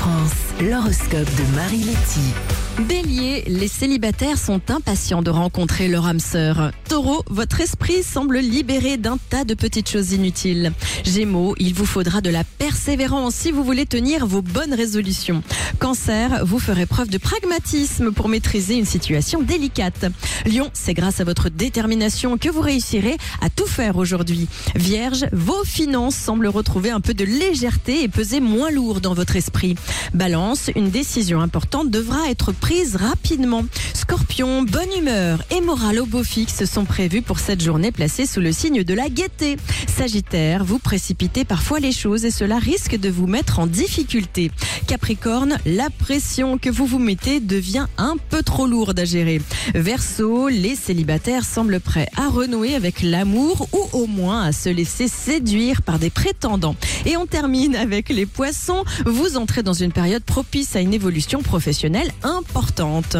France, l'horoscope de Marie Letty. Bélier, les célibataires sont impatients de rencontrer leur âme sœur. Taureau, votre esprit semble libéré d'un tas de petites choses inutiles. Gémeaux, il vous faudra de la persévérance si vous voulez tenir vos bonnes résolutions. Cancer, vous ferez preuve de pragmatisme pour maîtriser une situation délicate. Lion, c'est grâce à votre détermination que vous réussirez à tout faire aujourd'hui. Vierge, vos finances semblent retrouver un peu de légèreté et peser moins lourd dans votre esprit. Balance, une décision importante devra être prise rapidement. Scorpion, bonne humeur et morale au beau fixe sont prévus pour cette journée placée sous le signe de la gaieté. Sagittaire, vous précipitez parfois les choses et cela risque de vous mettre en difficulté. Capricorne, la pression que vous vous mettez devient un peu trop lourde à gérer. Verseau, les célibataires semblent prêts à renouer avec l'amour ou au moins à se laisser séduire par des prétendants. Et on termine avec les poissons. Vous entrez dans une période propice à une évolution professionnelle importante.